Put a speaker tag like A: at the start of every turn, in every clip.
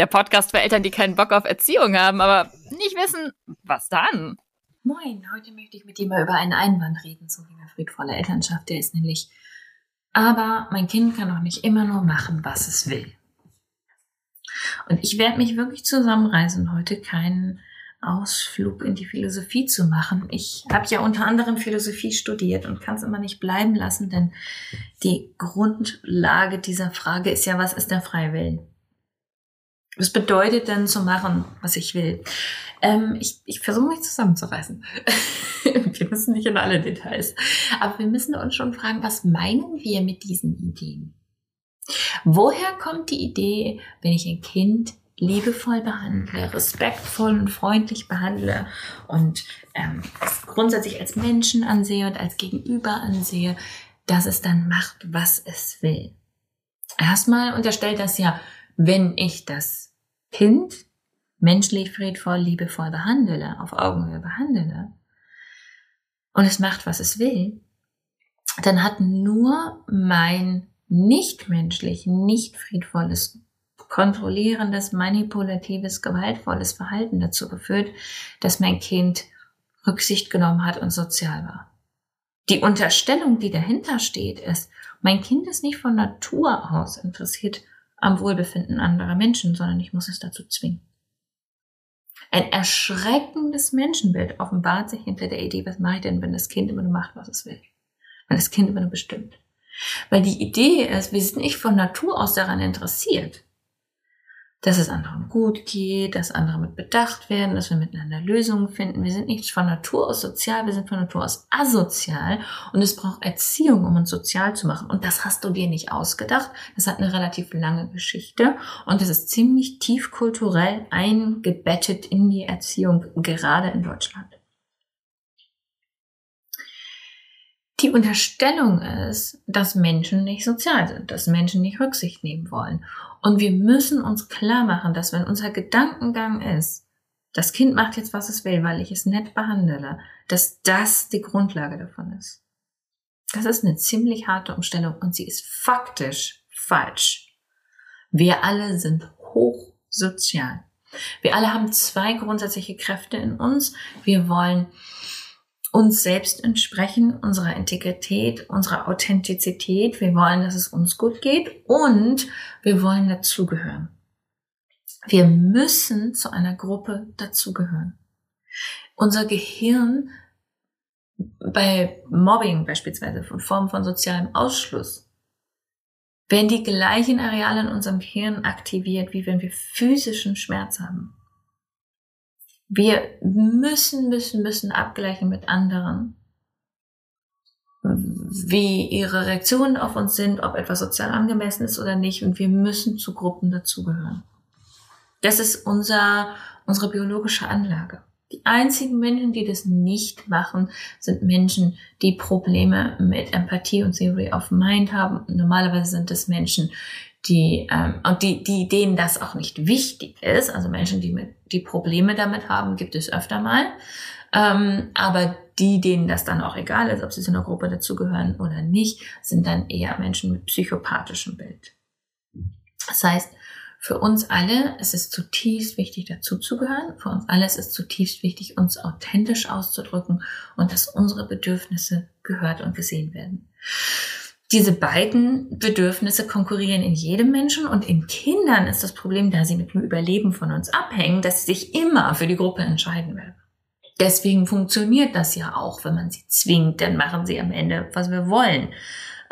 A: der Podcast für Eltern, die keinen Bock auf Erziehung haben, aber nicht wissen, was dann.
B: Moin, heute möchte ich mit dir mal über einen Einwand reden zum Thema friedvolle Elternschaft. Der ist nämlich, aber mein Kind kann doch nicht immer nur machen, was es will. Und ich werde mich wirklich zusammenreißen, heute keinen Ausflug in die Philosophie zu machen. Ich habe ja unter anderem Philosophie studiert und kann es immer nicht bleiben lassen, denn die Grundlage dieser Frage ist ja, was ist der Freiwillen? Was bedeutet denn zu machen, was ich will? Ähm, ich ich versuche mich zusammenzureißen. wir müssen nicht in alle Details. Aber wir müssen uns schon fragen, was meinen wir mit diesen Ideen? Woher kommt die Idee, wenn ich ein Kind liebevoll behandle, respektvoll und freundlich behandle und ähm, grundsätzlich als Menschen ansehe und als Gegenüber ansehe, dass es dann macht, was es will? Erstmal unterstellt das ja, wenn ich das Kind menschlich, friedvoll, liebevoll behandle, auf Augenhöhe behandle, und es macht, was es will, dann hat nur mein nicht menschlich, nicht friedvolles, kontrollierendes, manipulatives, gewaltvolles Verhalten dazu geführt, dass mein Kind Rücksicht genommen hat und sozial war. Die Unterstellung, die dahinter steht, ist, mein Kind ist nicht von Natur aus interessiert am Wohlbefinden anderer Menschen, sondern ich muss es dazu zwingen. Ein erschreckendes Menschenbild offenbart sich hinter der Idee, was mache ich denn, wenn das Kind immer nur macht, was es will? Wenn das Kind immer nur bestimmt. Weil die Idee ist, wir sind nicht von Natur aus daran interessiert, dass es anderen gut geht, dass andere mit bedacht werden, dass wir miteinander Lösungen finden. Wir sind nicht von Natur aus sozial, wir sind von Natur aus asozial und es braucht Erziehung, um uns sozial zu machen. Und das hast du dir nicht ausgedacht. Das hat eine relativ lange Geschichte und es ist ziemlich tief kulturell eingebettet in die Erziehung, gerade in Deutschland. Die Unterstellung ist, dass Menschen nicht sozial sind, dass Menschen nicht Rücksicht nehmen wollen. Und wir müssen uns klar machen, dass wenn unser Gedankengang ist, das Kind macht jetzt, was es will, weil ich es nett behandle, dass das die Grundlage davon ist. Das ist eine ziemlich harte Umstellung und sie ist faktisch falsch. Wir alle sind hochsozial. Wir alle haben zwei grundsätzliche Kräfte in uns. Wir wollen uns selbst entsprechen, unserer Integrität, unserer Authentizität. Wir wollen, dass es uns gut geht und wir wollen dazugehören. Wir müssen zu einer Gruppe dazugehören. Unser Gehirn bei Mobbing beispielsweise von Formen von sozialem Ausschluss werden die gleichen Areale in unserem Gehirn aktiviert, wie wenn wir physischen Schmerz haben. Wir müssen, müssen, müssen abgleichen mit anderen, wie ihre Reaktionen auf uns sind, ob etwas sozial angemessen ist oder nicht. Und wir müssen zu Gruppen dazugehören. Das ist unser, unsere biologische Anlage. Die einzigen Menschen, die das nicht machen, sind Menschen, die Probleme mit Empathie und Theory of Mind haben. Normalerweise sind es Menschen, die ähm, und die, die denen das auch nicht wichtig ist. Also Menschen, die mit die Probleme damit haben, gibt es öfter mal. Ähm, aber die, denen das dann auch egal ist, ob sie zu einer Gruppe dazugehören oder nicht, sind dann eher Menschen mit psychopathischem Bild. Das heißt, für uns alle ist es zutiefst wichtig, dazuzugehören. Für uns alle ist es zutiefst wichtig, uns authentisch auszudrücken und dass unsere Bedürfnisse gehört und gesehen werden. Diese beiden Bedürfnisse konkurrieren in jedem Menschen und in Kindern ist das Problem, da sie mit dem Überleben von uns abhängen, dass sie sich immer für die Gruppe entscheiden werden. Deswegen funktioniert das ja auch, wenn man sie zwingt, dann machen sie am Ende, was wir wollen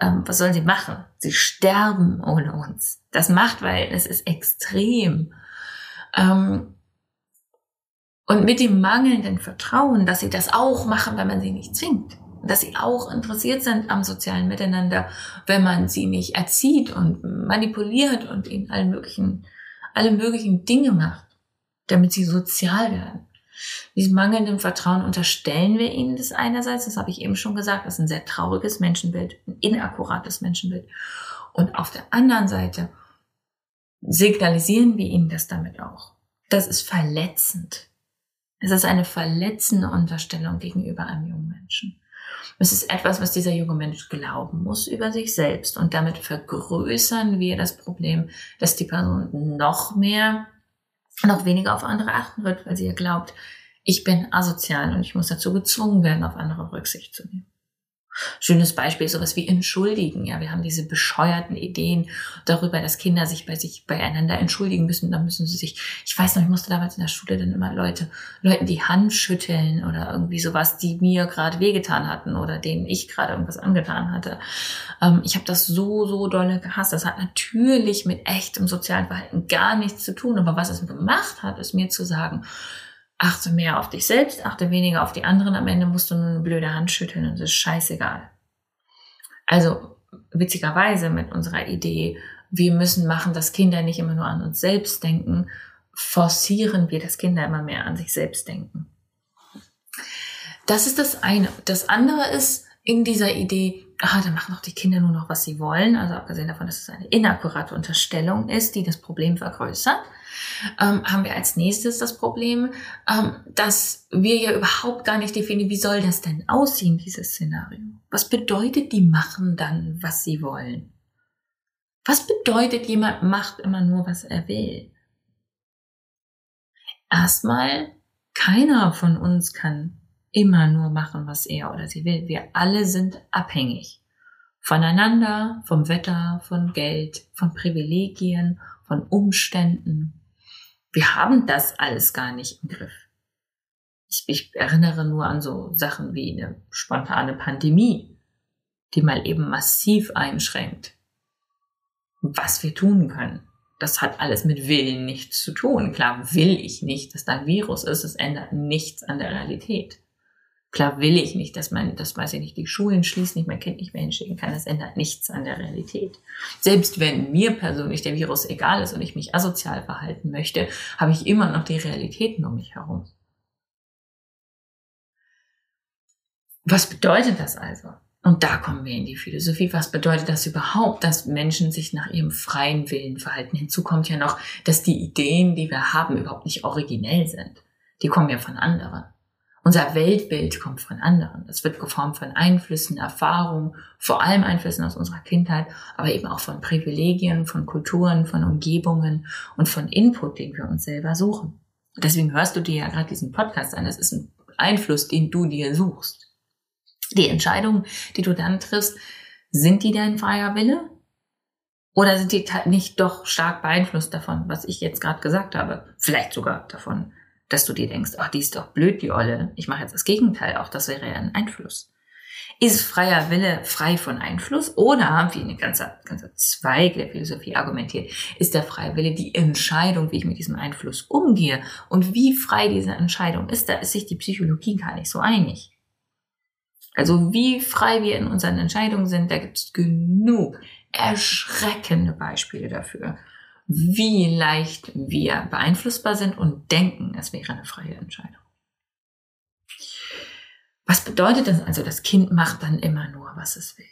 B: ähm, was sollen sie machen? Sie sterben ohne uns. Das Machtverhältnis ist extrem. Ähm, und mit dem mangelnden Vertrauen, dass sie das auch machen, wenn man sie nicht zwingt. Dass sie auch interessiert sind am sozialen Miteinander, wenn man sie nicht erzieht und manipuliert und ihnen allen möglichen, alle möglichen Dinge macht, damit sie sozial werden. Diesem mangelnden Vertrauen unterstellen wir ihnen das einerseits, das habe ich eben schon gesagt, das ist ein sehr trauriges Menschenbild, ein inakkurates Menschenbild. Und auf der anderen Seite signalisieren wir ihnen das damit auch. Das ist verletzend. Es ist eine verletzende Unterstellung gegenüber einem jungen Menschen. Es ist etwas, was dieser junge Mensch glauben muss über sich selbst. Und damit vergrößern wir das Problem, dass die Person noch mehr noch weniger auf andere achten wird, weil sie ja glaubt, ich bin asozial und ich muss dazu gezwungen werden, auf andere Rücksicht zu nehmen. Schönes Beispiel sowas wie entschuldigen. Ja, wir haben diese bescheuerten Ideen darüber, dass Kinder sich bei sich beieinander entschuldigen müssen. Dann müssen sie sich, ich weiß noch, ich musste damals in der Schule dann immer Leute, Leuten die Hand schütteln oder irgendwie sowas, die mir gerade wehgetan hatten oder denen ich gerade irgendwas angetan hatte. Ähm, ich habe das so, so dolle gehasst. Das hat natürlich mit echtem sozialen Verhalten gar nichts zu tun. Aber was es gemacht hat, ist mir zu sagen, achte mehr auf dich selbst, achte weniger auf die anderen. Am Ende musst du nur eine blöde Hand schütteln und es ist scheißegal. Also witzigerweise mit unserer Idee, wir müssen machen, dass Kinder nicht immer nur an uns selbst denken, forcieren wir, dass Kinder immer mehr an sich selbst denken. Das ist das eine. Das andere ist in dieser Idee, ah, dann machen doch die Kinder nur noch, was sie wollen. Also abgesehen davon, dass es eine inakkurate Unterstellung ist, die das Problem vergrößert ähm, haben wir als nächstes das Problem, ähm, dass wir ja überhaupt gar nicht definieren, wie soll das denn aussehen, dieses Szenario? Was bedeutet, die machen dann, was sie wollen? Was bedeutet, jemand macht immer nur, was er will? Erstmal, keiner von uns kann immer nur machen, was er oder sie will. Wir alle sind abhängig voneinander, vom Wetter, von Geld, von Privilegien, von Umständen, wir haben das alles gar nicht im Griff. Ich, ich erinnere nur an so Sachen wie eine spontane Pandemie, die mal eben massiv einschränkt, was wir tun können. Das hat alles mit Willen nichts zu tun. Klar will ich nicht, dass da ein Virus ist. Es ändert nichts an der Realität. Klar will ich nicht, dass man, das weiß ich nicht, die Schulen schließen, ich mein Kind nicht mehr hinschicken kann. Das ändert nichts an der Realität. Selbst wenn mir persönlich der Virus egal ist und ich mich asozial verhalten möchte, habe ich immer noch die Realitäten um mich herum. Was bedeutet das also? Und da kommen wir in die Philosophie. Was bedeutet das überhaupt, dass Menschen sich nach ihrem freien Willen verhalten? Hinzu kommt ja noch, dass die Ideen, die wir haben, überhaupt nicht originell sind. Die kommen ja von anderen. Unser Weltbild kommt von anderen. Es wird geformt von Einflüssen, Erfahrungen, vor allem Einflüssen aus unserer Kindheit, aber eben auch von Privilegien, von Kulturen, von Umgebungen und von Input, den wir uns selber suchen. deswegen hörst du dir ja gerade diesen Podcast an. Das ist ein Einfluss, den du dir suchst. Die Entscheidungen, die du dann triffst, sind die dein freier Wille? Oder sind die nicht doch stark beeinflusst davon, was ich jetzt gerade gesagt habe? Vielleicht sogar davon, dass du dir denkst, ach, die ist doch blöd, die Olle. Ich mache jetzt das Gegenteil, auch das wäre ja ein Einfluss. Ist freier Wille frei von Einfluss oder, wie eine ganze, ganze Zweig der Philosophie argumentiert, ist der freie Wille die Entscheidung, wie ich mit diesem Einfluss umgehe und wie frei diese Entscheidung ist, da ist sich die Psychologie gar nicht so einig. Also wie frei wir in unseren Entscheidungen sind, da gibt es genug erschreckende Beispiele dafür wie leicht wir beeinflussbar sind und denken, es wäre eine freie Entscheidung. Was bedeutet das also? Das Kind macht dann immer nur, was es will.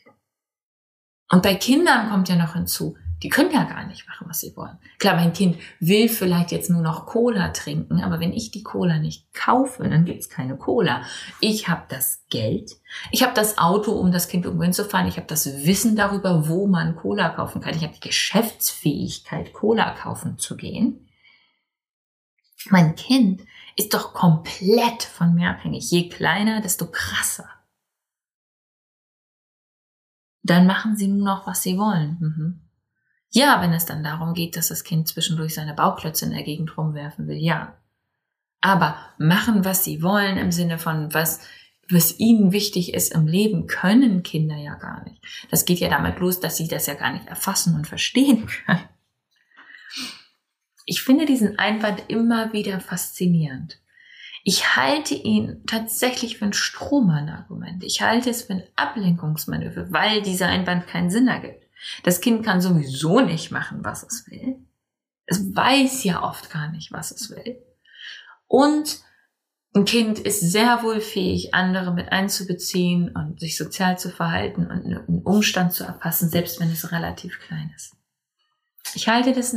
B: Und bei Kindern kommt ja noch hinzu, die können ja gar nicht machen, was sie wollen. Klar, mein Kind will vielleicht jetzt nur noch Cola trinken, aber wenn ich die Cola nicht kaufe, dann gibt's keine Cola. Ich habe das Geld, ich habe das Auto, um das Kind irgendwo hinzufahren, ich habe das Wissen darüber, wo man Cola kaufen kann, ich habe die Geschäftsfähigkeit, Cola kaufen zu gehen. Mein Kind ist doch komplett von mir abhängig. Je kleiner, desto krasser. Dann machen sie nur noch, was sie wollen. Mhm. Ja, wenn es dann darum geht, dass das Kind zwischendurch seine Bauklötze in der Gegend rumwerfen will, ja. Aber machen, was sie wollen im Sinne von was, was ihnen wichtig ist im Leben, können Kinder ja gar nicht. Das geht ja damit los, dass sie das ja gar nicht erfassen und verstehen können. Ich finde diesen Einwand immer wieder faszinierend. Ich halte ihn tatsächlich für ein Strohmann-Argument. Ich halte es für ein Ablenkungsmanöver, weil dieser Einwand keinen Sinn ergibt. Das Kind kann sowieso nicht machen, was es will. Es weiß ja oft gar nicht, was es will. Und ein Kind ist sehr wohl fähig, andere mit einzubeziehen und sich sozial zu verhalten und einen Umstand zu erfassen, selbst wenn es relativ klein ist. Ich halte das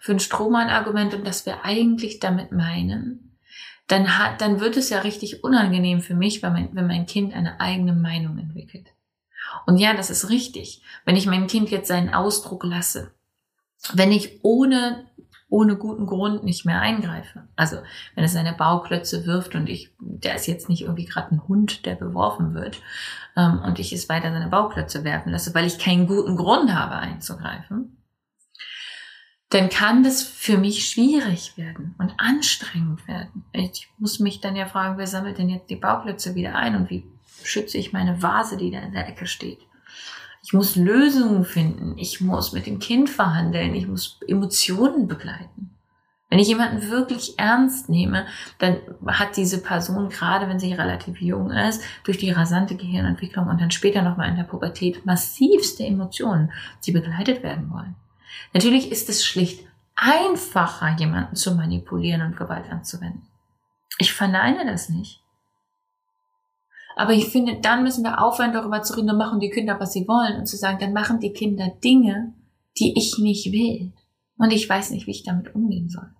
B: für ein Strohmann-Argument und dass wir eigentlich damit meinen, dann hat, dann wird es ja richtig unangenehm für mich, wenn mein, wenn mein Kind eine eigene Meinung entwickelt. Und ja, das ist richtig. Wenn ich meinem Kind jetzt seinen Ausdruck lasse, wenn ich ohne, ohne guten Grund nicht mehr eingreife, also wenn es seine Bauklötze wirft und ich, der ist jetzt nicht irgendwie gerade ein Hund, der beworfen wird, ähm, und ich es weiter seine Bauklötze werfen lasse, weil ich keinen guten Grund habe einzugreifen, dann kann das für mich schwierig werden und anstrengend werden. Ich muss mich dann ja fragen, wer sammelt denn jetzt die Bauklötze wieder ein und wie schütze ich meine Vase, die da in der Ecke steht. Ich muss Lösungen finden. Ich muss mit dem Kind verhandeln. Ich muss Emotionen begleiten. Wenn ich jemanden wirklich ernst nehme, dann hat diese Person, gerade wenn sie relativ jung ist, durch die rasante Gehirnentwicklung und dann später nochmal in der Pubertät massivste Emotionen, die begleitet werden wollen. Natürlich ist es schlicht einfacher, jemanden zu manipulieren und Gewalt anzuwenden. Ich verneine das nicht. Aber ich finde, dann müssen wir aufhören, darüber zu reden, dann machen die Kinder, was sie wollen und zu sagen, dann machen die Kinder Dinge, die ich nicht will. Und ich weiß nicht, wie ich damit umgehen soll.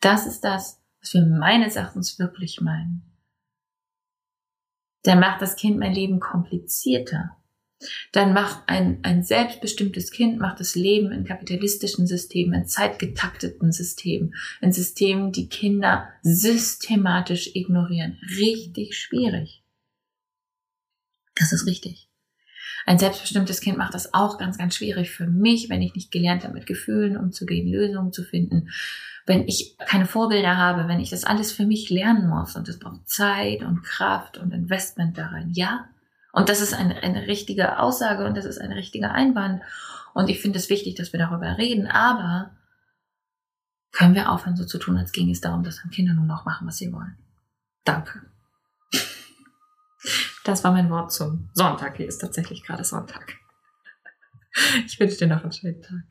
B: Das ist das, was wir meines Erachtens wirklich meinen. Der macht das Kind mein Leben komplizierter. Dann macht ein, ein selbstbestimmtes Kind, macht das Leben in kapitalistischen Systemen, in zeitgetakteten Systemen, in Systemen, die Kinder systematisch ignorieren, richtig schwierig. Das ist richtig. Ein selbstbestimmtes Kind macht das auch ganz, ganz schwierig für mich, wenn ich nicht gelernt habe, mit Gefühlen umzugehen, Lösungen zu finden, wenn ich keine Vorbilder habe, wenn ich das alles für mich lernen muss und es braucht Zeit und Kraft und Investment darin. Ja. Und das ist eine, eine richtige Aussage und das ist ein richtiger Einwand. Und ich finde es wichtig, dass wir darüber reden, aber können wir aufhören, so zu tun, als ging es darum, dass Kinder nur noch machen, was sie wollen. Danke. Das war mein Wort zum Sonntag. Hier ist tatsächlich gerade Sonntag. Ich wünsche dir noch einen schönen Tag.